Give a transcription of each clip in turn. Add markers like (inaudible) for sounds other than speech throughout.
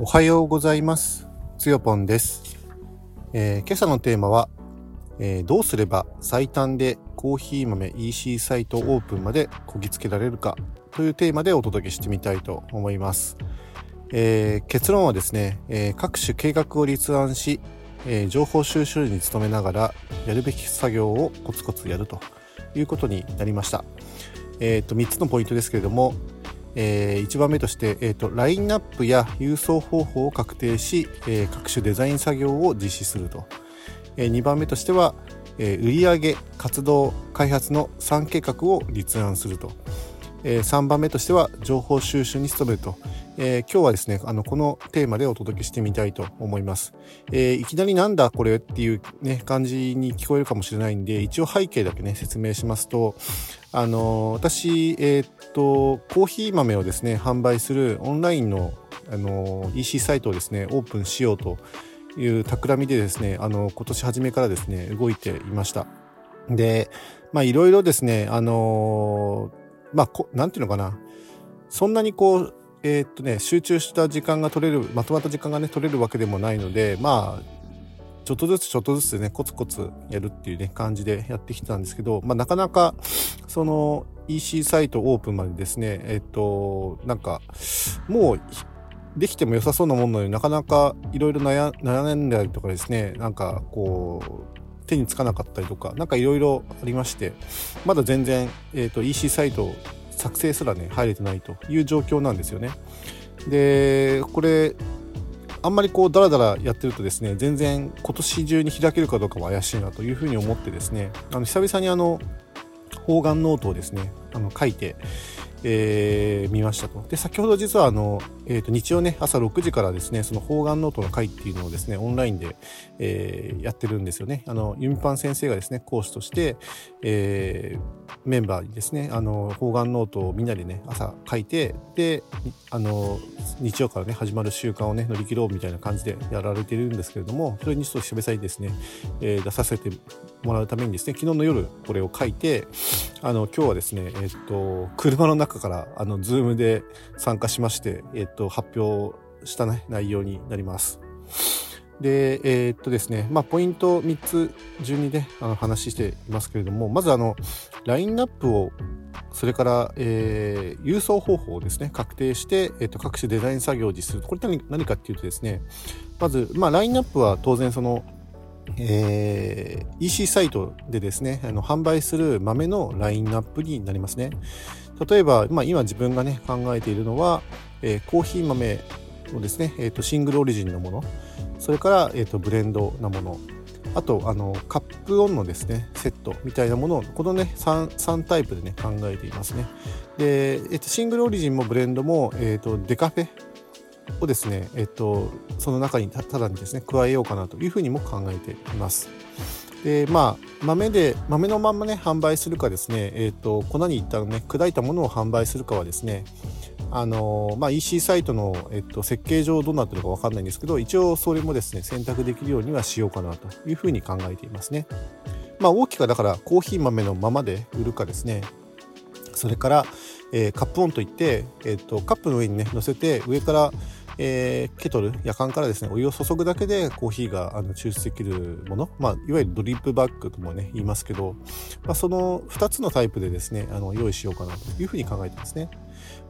おはようございます。つよぽんです。えー今朝のテーマは、えーどうすれば最短でコーヒー豆 EC サイトオープンまでこぎつけられるかというテーマでお届けしてみたいと思います。えー結論はですね、え各種計画を立案し、え情報収集に努めながらやるべき作業をコツコツやるということになりました。えー、と3つのポイントですけれども、え1番目として、えー、とラインナップや郵送方法を確定し、えー各種デザイン作業を実施すると、え2番目としては、えー売上活動開発の3計画を立案すると、え3番目としては情報収集に努めると、えー今日はですねあのこのテーマでお届けしてみたいと思います、えーいきなりなんだこれっていうね感じに聞こえるかもしれないんで一応背景だけね説明しますとあの私、えっとコーヒー豆をですね販売するオンラインのあの EC サイトをですねオープンしようという企みでですねあの今年初めからですね動いていました。でまあいろいろですねあのまあこなんていうのかな。そんなにこうえーっとね集中した時間が取れるまとまった時間がね取れるわけでもないのでまあちょっとずつちょっとずつねコツコツやるっていうね感じでやってきたんですけど、まあ、なかなかその EC サイトオープンまでですねえっとなんかもうできても良さそうなものなのになかなかいろいろ悩んだりとかですねなんかこう手につかなかったりとかなんかいろいろありましてまだ全然、えっと EC サイト作成すらね入れてないという状況なんですよね。でこれあんまりこうダラダラやってるとですね全然今年中に開けるかどうかも怪しいなというふうに思ってですねあの久々にあの方眼ノートをですねあの書いて、えー見ましたとで先ほど実はあの、えー、と日曜ね朝6時からですねその方眼ノートの会っていうのをですねオンラインで、えーやってるんですよね。あのユミパン先生がですね講師として、えーメンバーにですねあの方眼ノートをみんなでね朝書いてであの日曜からね始まる習慣をね乗り切ろうみたいな感じでやられてるんですけれどもそれにちょっと久々にですね、えー出させてもらうためにですね昨日の夜これを書いてあの今日はですねえっと車の中からあのズームで参加しましてえっと発表した、ね、内容になります。で、えーっとですね、まあ、ポイント3つ順にね、あの話していますけれども、まずあの、ラインナップを、それから、えー郵送方法をですね、確定して、えーっと、各種デザイン作業を実施する。これ何何かっていうとですね、まず、まあ、ラインナップは当然その、えー EC サイトでですね、あの販売する豆のラインナップになりますね。例えば、まあ、今自分がね、考えているのは、えーコーヒー豆をですね、えーとシングルオリジンのもの、それから、えー、とブレンドなもの、あとあのカップオンのですねセットみたいなものをこのね 3, 3タイプでね考えていますね。で、えーとシングルオリジンもブレンドも、えー、とデカフェをですね、えー、とその中にたただにですね加えようかなというふうにも考えています。でまあ豆で豆のまんまね販売するかですね、えー、と粉に一旦ね砕いたものを販売するかはですねあのまあ、EC サイトの、えっと、設計上どうなってるかわかんないんですけど一応それもですね選択できるようにはしようかなというふうに考えていますね。まあ、大きくはだからコーヒー豆のままで売るかですねそれから、えーカップオンといって、えっとカップの上にね乗せて上から、えーケトル夜間からですねお湯を注ぐだけでコーヒーがあの抽出できるもの、まあ、いわゆるドリップバッグともね言いますけど、まあ、その2つのタイプでですねあの用意しようかなというふうに考えてますね。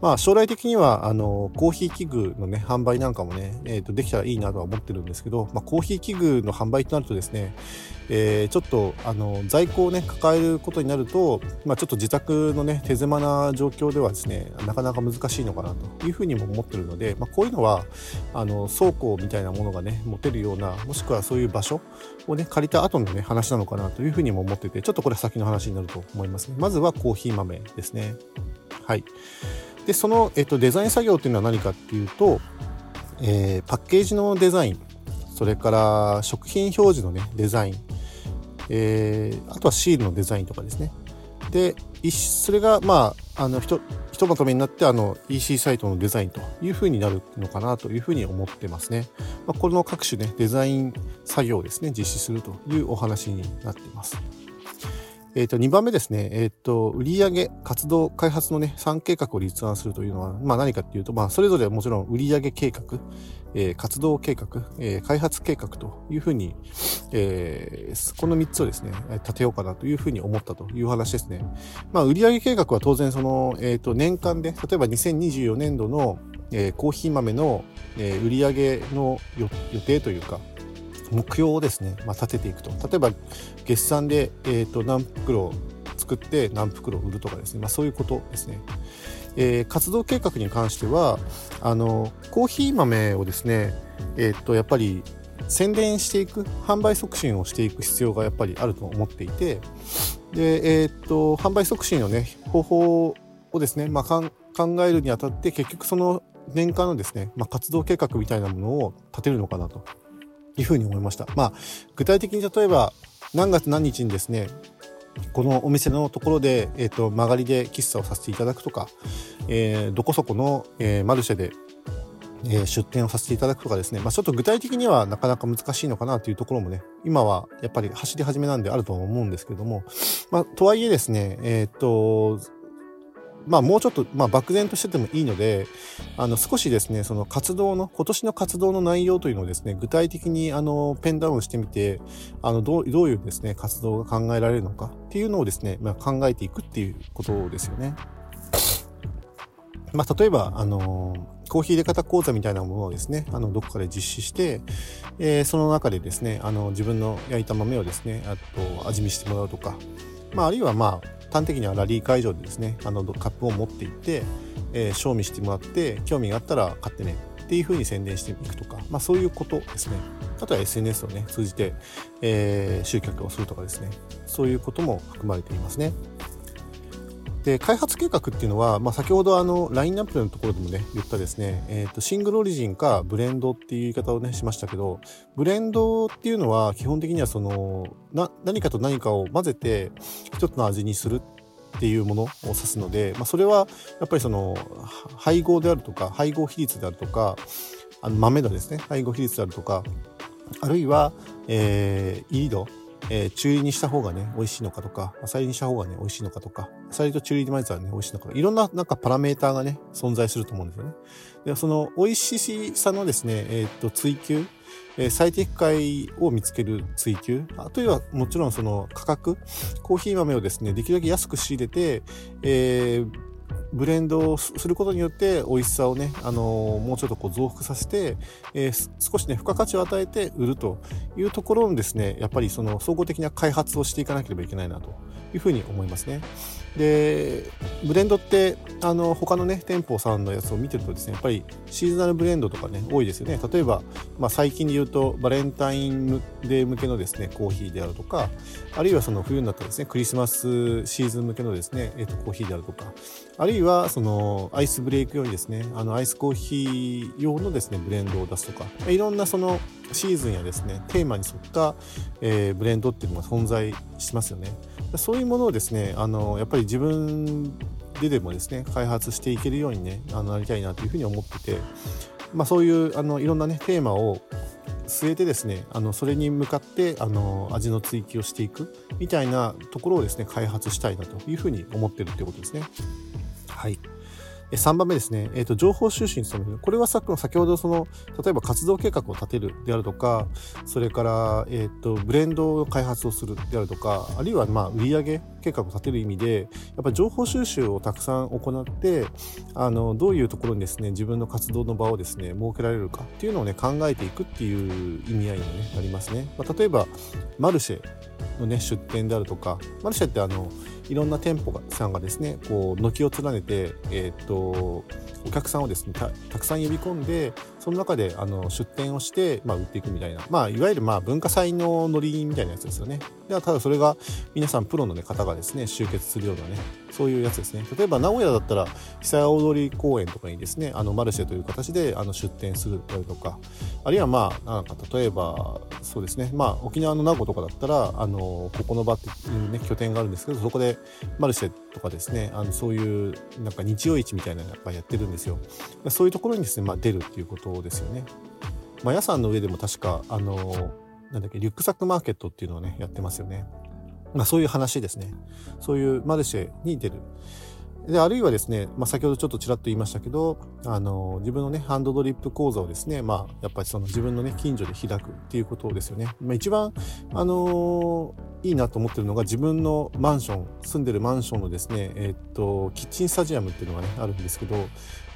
まあ将来的にはあのコーヒー器具のね販売なんかもね、えー、とできたらいいなとは思ってるんですけど、まあ、コーヒー器具の販売となるとですね、えーちょっとあの在庫をね抱えることになると、まあ、ちょっと自宅のね手狭な状況ではですねなかなか難しいのかなというふうにも思ってるので、まあ、こういうのはあの倉庫みたいなものがね持てるようなもしくはそういう場所をね借りた後のね話なのかなというふうにも思っててちょっとこれ先の話になると思いますね。まずはコーヒー豆ですね。はい。でその、えっと、デザイン作業っていうのは何かっていうと、えーパッケージのデザインそれから食品表示のねデザイン、えーあとはシールのデザインとかですねでそれがまああのひとひとまとめになってあの EC サイトのデザインというふうになるのかなというふうに思ってますね。まあ、この各種ねデザイン作業をですね実施するというお話になっています。えっ、ー、と、2番目ですね、えっ、ー、と、売上活動、開発のね、3計画を立案するというのは、まあ何かっていうと、まあそれぞれもちろん売上計画、えー、活動計画、えー、開発計画というふうに、えー、この3つをですね、立てようかなというふうに思ったという話ですね。まあ売上計画は当然その、えっ、ー、と、年間で、例えば2024年度の、えー、コーヒー豆の、えー、売上の予定というか、目標をですね、まあ、立てていくと。例えば月産で、えーと、何袋作って何袋売るとかですね、まあ、そういうことですね。えー、活動計画に関してはあのコーヒー豆をですね、えー、とやっぱり宣伝していく販売促進をしていく必要がやっぱりあると思っていてで、えー、と販売促進のね方法をですね、まあ、考えるにあたって結局その年間のですね、まあ、活動計画みたいなものを立てるのかなと。いうふうに思いました。まあ、具体的に例えば、何月何日にですね、このお店のところで、え、ー、と、曲がりで喫茶をさせていただくとか、えー、どこそこの、えー、マルシェで、えー、出店をさせていただくとかですね、まあ、ちょっと具体的にはなかなか難しいのかなというところもね、今はやっぱり走り始めなんであるとは思うんですけども、まあ、とはいえですね、えっ、と、まあ、もうちょっと、まあ、漠然としててもいいので、あの、少しですね、その活動の、今年の活動の内容というのをですね、具体的に、あの、ペンダウンしてみて、あの、どう、どういうですね、活動が考えられるのかっていうのをですね、まあ、考えていくっていうことですよね。まあ、例えば、あのコーヒー入れ方講座みたいなものをですね、あの、どこかで実施して、えー、その中でですね、あの、自分の焼いた豆をですね、あと、味見してもらうとか、まあ、あるいはまあ、端的にはラリー会場でですねあのカップを持っていって、えー、賞味してもらって興味があったら買ってねっていうふうに宣伝していくとか、まあ、そういうことですねあとは SNS をね通じて、えー、集客をするとかですねそういうことも含まれていますね。で開発計画っていうのは、まあ、先ほどあのラインナップのところでもね言ったですね、えーと、シングルオリジンかブレンドっていう言い方をねしましたけどブレンドっていうのは基本的にはそのな何かと何かを混ぜて一つの味にするっていうものを指すので、まあ、それはやっぱりその配合であるとか配合比率であるとかあの豆だですね配合比率であるとかあるいは、えー、イードえー、中入りにした方がね、美味しいのかとか、浅入りにした方がね、美味しいのかとか、浅入りと中入りで混ぜたらね、美味しいのかいろんななんかパラメーターがね、存在すると思うんですよね。で、その美味しさのですね、えー、っと、追求、え、最適解を見つける追求、あとはもちろんその価格、コーヒー豆をですね、できるだけ安く仕入れて、えー、ブレンドをすることによって美味しさをね、あのー、もうちょっとこう増幅させて、えー、少しね、付加価値を与えて売るというところのですね、やっぱりその総合的な開発をしていかなければいけないなというふうに思いますね。でブレンドってあの他のね店舗さんのやつを見てるとですねやっぱりシーズナルブレンドとかね多いですよね例えば、まあ、最近で言うとバレンタインデー向けのですねコーヒーであるとかあるいはその冬になったらですねクリスマスシーズン向けのですね、えー、とコーヒーであるとかあるいはそのアイスブレイク用にですねあのアイスコーヒー用のですねブレンドを出すとかいろんなそのシーズンやですねテーマに沿った、えー、ブレンドっていうのが存在しますよね。そういうものをですねあのやっぱり自分ででもですね開発していけるようにねあのなりたいなというふうに思ってて、まあ、そういうあのいろんなねテーマを据えてですねあのそれに向かってあの味の追求をしていくみたいなところをですね開発したいなというふうに思ってるっていうことですね。はい3番目ですね、えーと、情報収集に努める。これはさ先ほどその、例えば活動計画を立てるであるとか、それから、えーと、ブレンドを開発をするであるとか、あるいはまあ売上計画を立てる意味で、やっぱり情報収集をたくさん行って、あのどういうところにですね、自分の活動の場をですね、設けられるかっていうのをね、考えていくっていう意味合いに、ね、なりますね。まあ、例えば、マルシェのね、出店であるとか、マルシェってあの、いろんな店舗さんがですねこう軒を連ねて、えーと、お客さんをですねたくさん呼び込んでその中であの出店をして、まあ、売っていくみたいな、まあ、いわゆるまあ文化祭のノリみたいなやつですよね。ではただそれが皆さんプロの、ね、方がですね集結するようなねそういうやつですね。例えば名古屋だったら久屋大通公園とかにですねあのマルシェという形であの出店するとかあるいはまあなんか例えばそうですね。まあ沖縄の名護とかだったらあのここの場っていうね拠点があるんですけどそこでマルシェとかですねあのそういうなんか日曜市みたいなのがやってるんですよそういうところにですね、まあ、出るっていうことですよね。まあ、屋さんの上でも確かあのなんだっけリュックサックマーケットっていうのをねやってますよね。まあそういう話ですね。そういうマルシェに出る。で、あるいはですね、まあ、先ほどちょっとちらっと言いましたけど、あの、自分のね、ハンドドリップ講座をですね、まあ、やっぱりその自分のね、近所で開くっていうことですよね。まあ、一番、あのいいなと思ってるのが自分のマンション、住んでるマンションのですね、えー、っと、キッチンスタジアムっていうのがね、あるんですけど、ま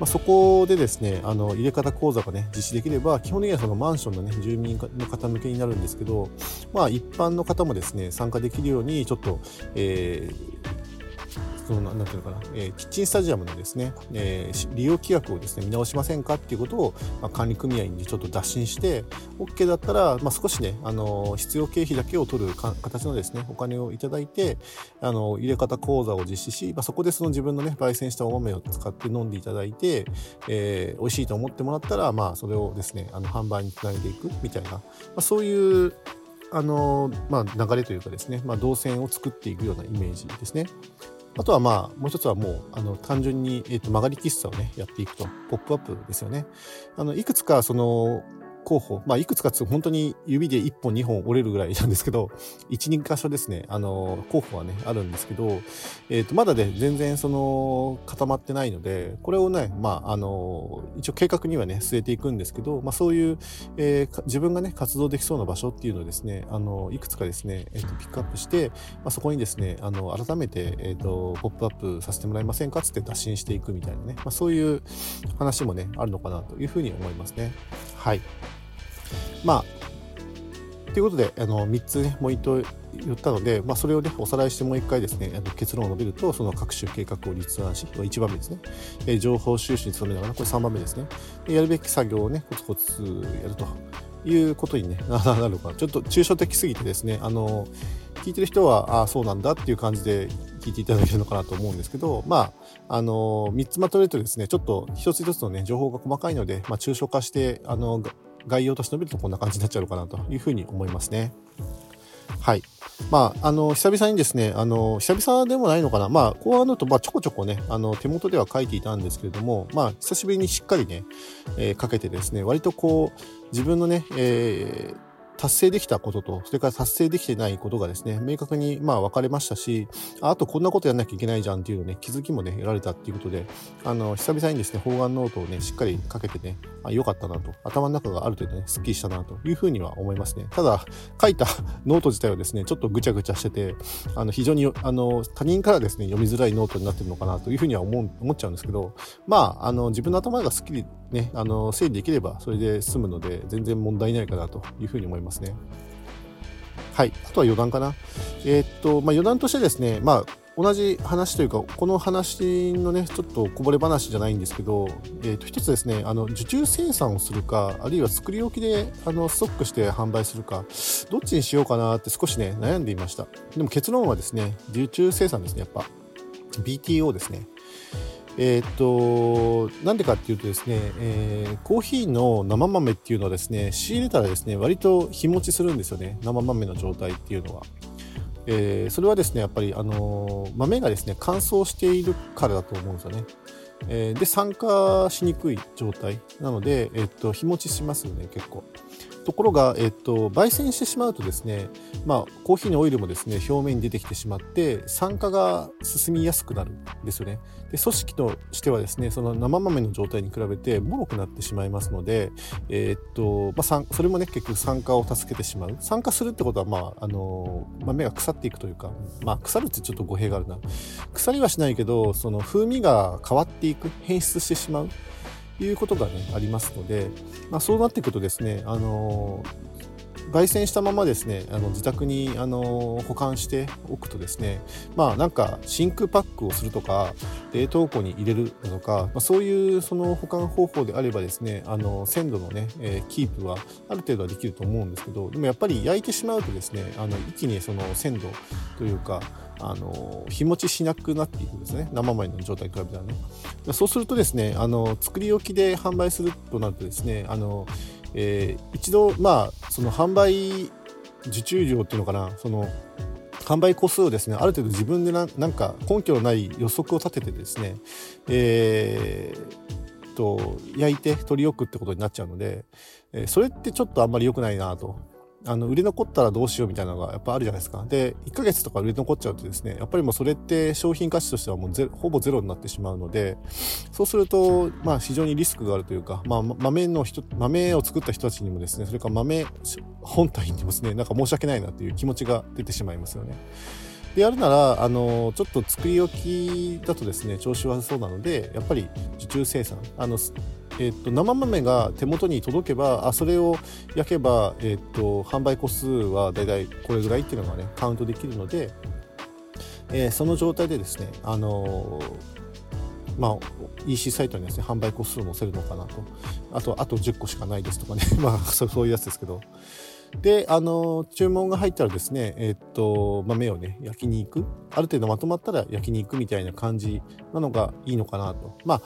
あ、そこでですね、あの、入れ方講座がね、実施できれば、基本的にはそのマンションのね、住民の方向けになるんですけど、まあ、一般の方もですね、参加できるように、ちょっと、えーそのなんていうのかな、えー、キッチンスタジアムのですね、えー、利用規約をですね見直しませんかっていうことを、まあ、管理組合にちょっと打診して OK だったら、まあ、少しね、あの必要経費だけを取る形のですねお金をいただいてあの入れ方講座を実施し、まあ、そこでその自分のね焙煎したお豆を使って飲んでいただいて、えー、美味しいと思ってもらったら、まあ、それをですねあの販売につないでいくみたいな、まあ、そういうあのまあ、流れというかですね、まあ、動線を作っていくようなイメージですね。あとはまあ、もう一つはもう、あの、単純に、えっ、と、曲がり喫茶をね、やっていくと、ポップアップですよね。あの、いくつか、その、候補、まあ、いくつかつ本当に指で1本2本折れるぐらいなんですけど、(laughs) 1、2箇所ですね、あの、候補はね、あるんですけど、えっ、ー、と、まだね、全然その、固まってないので、これをね、まあ、あの、一応計画にはね、据えていくんですけど、まあ、そういう、えー、自分がね、活動できそうな場所っていうのをですね、あの、いくつかですね、えっ、ー、と、ピックアップして、まあ、そこにですね、あの、改めて、えっ、と、ポップアップさせてもらえませんかつって打診していくみたいなね、まあ、そういう話もね、あるのかなというふうに思いますね。はい。まあ、ということで、あの、3つね、もう一度言ったので、まあ、それをね、おさらいしてもう一回ですね、結論を述べると、その各種計画を立案し、1番目ですね、えー、情報収集に努めながら、これ3番目ですね、やるべき作業をね、コツコツやるということに、ね、(laughs) なるのかちょっと抽象的すぎてですね、あの、聞いてる人は、ああ、そうなんだっていう感じで聞いていただけるのかなと思うんですけど、まあ、あの、3つまとめるとですね、ちょっと一つ一つのね、情報が細かいので、まあ、抽象化して、あの、概要として述べるとこんな感じになっちゃうのかなというふうに思いますね。はい。まあ、あの、久々にですね、あの、久々でもないのかな。まあ、後半のと、まあ、ちょこちょこね、あの、手元では書いていたんですけれども、まあ、久しぶりにしっかりね、えー、書けてですね、割とこう、自分のね、えー達成できたことと、それから達成できてないことがですね、明確にまあ分かれましたし、あとこんなことやんなきゃいけないじゃんっていうのね、気づきもね、得られたっていうことで、あの、久々にですね、方眼ノートをね、しっかり書けてね、あ良かったなと、頭の中がある程度ね、スッキリしたなというふうには思いますね。ただ、書いた (laughs) ノート自体はですね、ちょっとぐちゃぐちゃしてて、あの、非常に、あの、他人からですね、読みづらいノートになってるのかなというふうには思う思っちゃうんですけど、まあ、あの、自分の頭がスッキリね、あの、整理できれば、それで済むので、全然問題ないかなというふうに思いますね。はい。あとは余談かな。えー、っと、まあ、余談としてですね、まあ、同じ話というか、この話のね、ちょっとこぼれ話じゃないんですけど、えー、と一つですね、あの受注生産をするか、あるいは作り置きであのストックして販売するか、どっちにしようかなって少しね、悩んでいました。でも結論はですね、受注生産ですね、やっぱ。BTO ですね。えー、っと、なんでかっていうとですね、えー、コーヒーの生豆っていうのはですね、仕入れたらですね、割と日持ちするんですよね。生豆の状態っていうのは。えー、それはですね、やっぱり、あの豆がですね、乾燥しているからだと思うんですよね。えで、酸化しにくい状態なので、えっと、日持ちしますよね、結構。ところが、えっと、焙煎してしまうとですね、まあ、コーヒーのオイルもですね、表面に出てきてしまって、酸化が進みやすくなるんですよね。で、組織としてはですね、その生豆の状態に比べて、脆くなってしまいますので、え、っと、まあ、それもね、結局酸化を助けてしまう。酸化するってことは、まあ、あの、豆が腐っていくというか、まあ、腐るってちょっと語弊があるな。腐りはしないけど、その風味が変わっていく、変質してしまう。いうことがね、ありますので、まあ、そうなっていくとですね、あの焙煎したままですねあの自宅にあの保管しておくとですねまあなんか真空パックをするとか冷凍庫に入れるとか、まあ、そういうその保管方法であればですねあの鮮度のね、えー、キープはある程度はできると思うんですけどでもやっぱり焼いてしまうとですねあの一気にその鮮度というかあの日持ちしなくなっていくんですね。生米の状態に比べたらね。そうするとですねあの作り置きで販売するとなるとですねあの、えー、一度まあその販売受注量っていうのかなその販売個数をですねある程度自分でななんか根拠のない予測を立ててですね、えー、と焼いて取り置くってことになっちゃうので、えー、それってちょっとあんまり良くないなとあの、売れ残ったらどうしようみたいなのがやっぱあるじゃないですか。で、1ヶ月とか売れ残っちゃうとですね、やっぱりもうそれって商品価値としてはもうゼほぼゼロになってしまうので、そうすると、まあ非常にリスクがあるというか、まあ豆の人、豆を作った人たちにもですね、それから豆本体にもですね、なんか申し訳ないなっていう気持ちが出てしまいますよね。でやるなら、あの、ちょっと作り置きだとですね、調子悪そうなので、やっぱり受注生産、あの、えっと、生豆が手元に届けばあそれを焼けば、えっと、販売個数はだいたいこれぐらいっていうのがねカウントできるので、えー、その状態でですねあのー、まあ EC サイトにですね販売個数を載せるのかなと。あとあと10個しかないですとかね。(laughs) まあそういうやつですけど。で、あの、注文が入ったらですね、えっと、豆をね、焼きに行く。ある程度まとまったら焼きに行くみたいな感じなのがいいのかなと。まあ、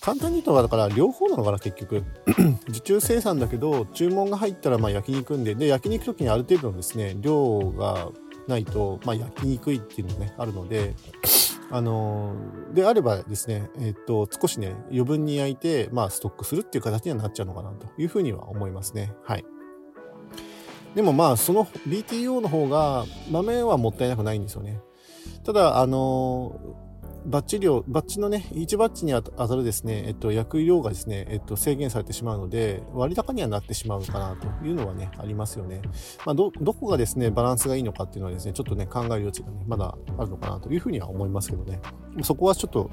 簡単に言うと、だから両方なのかな、結局。(clears throat) 受注生産だけど、注文が入ったらまあ焼きに行くんで、で、焼きに行く時にある程度のですね、量がないと、まあ焼きにくいっていうのね、あるので、あのであればですね、えっと、少しね、余分に焼いて、まあ、ストックするっていう形にはなっちゃうのかなというふうには思いますね。はい。でもまあその BTO の方が豆はもったいなくないんですよね。ただ、あのバッチ量、バッチのね、1バッチに当たるですね、えっと、焼く量がですね、えっと、制限されてしまうので、割高にはなってしまうかなというのはね、ありますよね。まあ、ど、どこがですね、バランスがいいのかっていうのはですね、ちょっとね、考える余地がね、まだあるのかなというふうには思いますけどね。そこはちょっと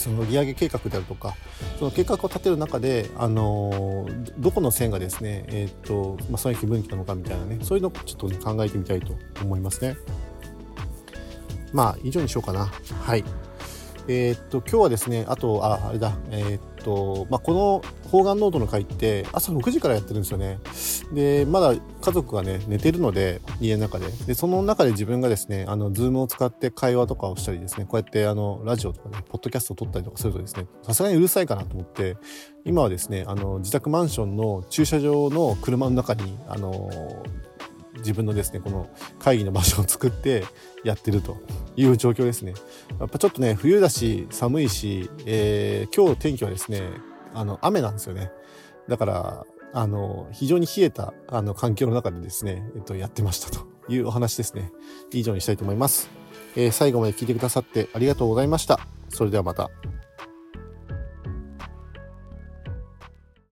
その利上げ計画であるとかその計画を立てる中で、あのどこの線がですね、えーとまあ、損益分岐なのかみたいなねそういうのをちょっと、ね、考えてみたいと思いますね。まあ以上にしようかな。はい。えー、っと、今日はですね、あと、あ、あれだ、えー、っと、まあ、この方眼ノートの会って朝6時からやってるんですよね。で、まだ家族がね、寝てるので、家の中で。で、その中で自分がですね、あの、ズームを使って会話とかをしたりですね、こうやってあの、ラジオとかね、ポッドキャストを撮ったりとかするとですね、さすがにうるさいかなと思って、今はですね、あの、自宅マンションの駐車場の車の中に、あの、自分のですね、この会議の場所を作ってやってるという状況ですね。やっぱちょっとね、冬だし、寒いし、えー、今日天気はですね、あの、雨なんですよね。だから、あの、非常に冷えた、あの、環境の中でですね、えっと、やってましたというお話ですね。以上にしたいと思います。えー、最後まで聞いてくださってありがとうございました。それではまた。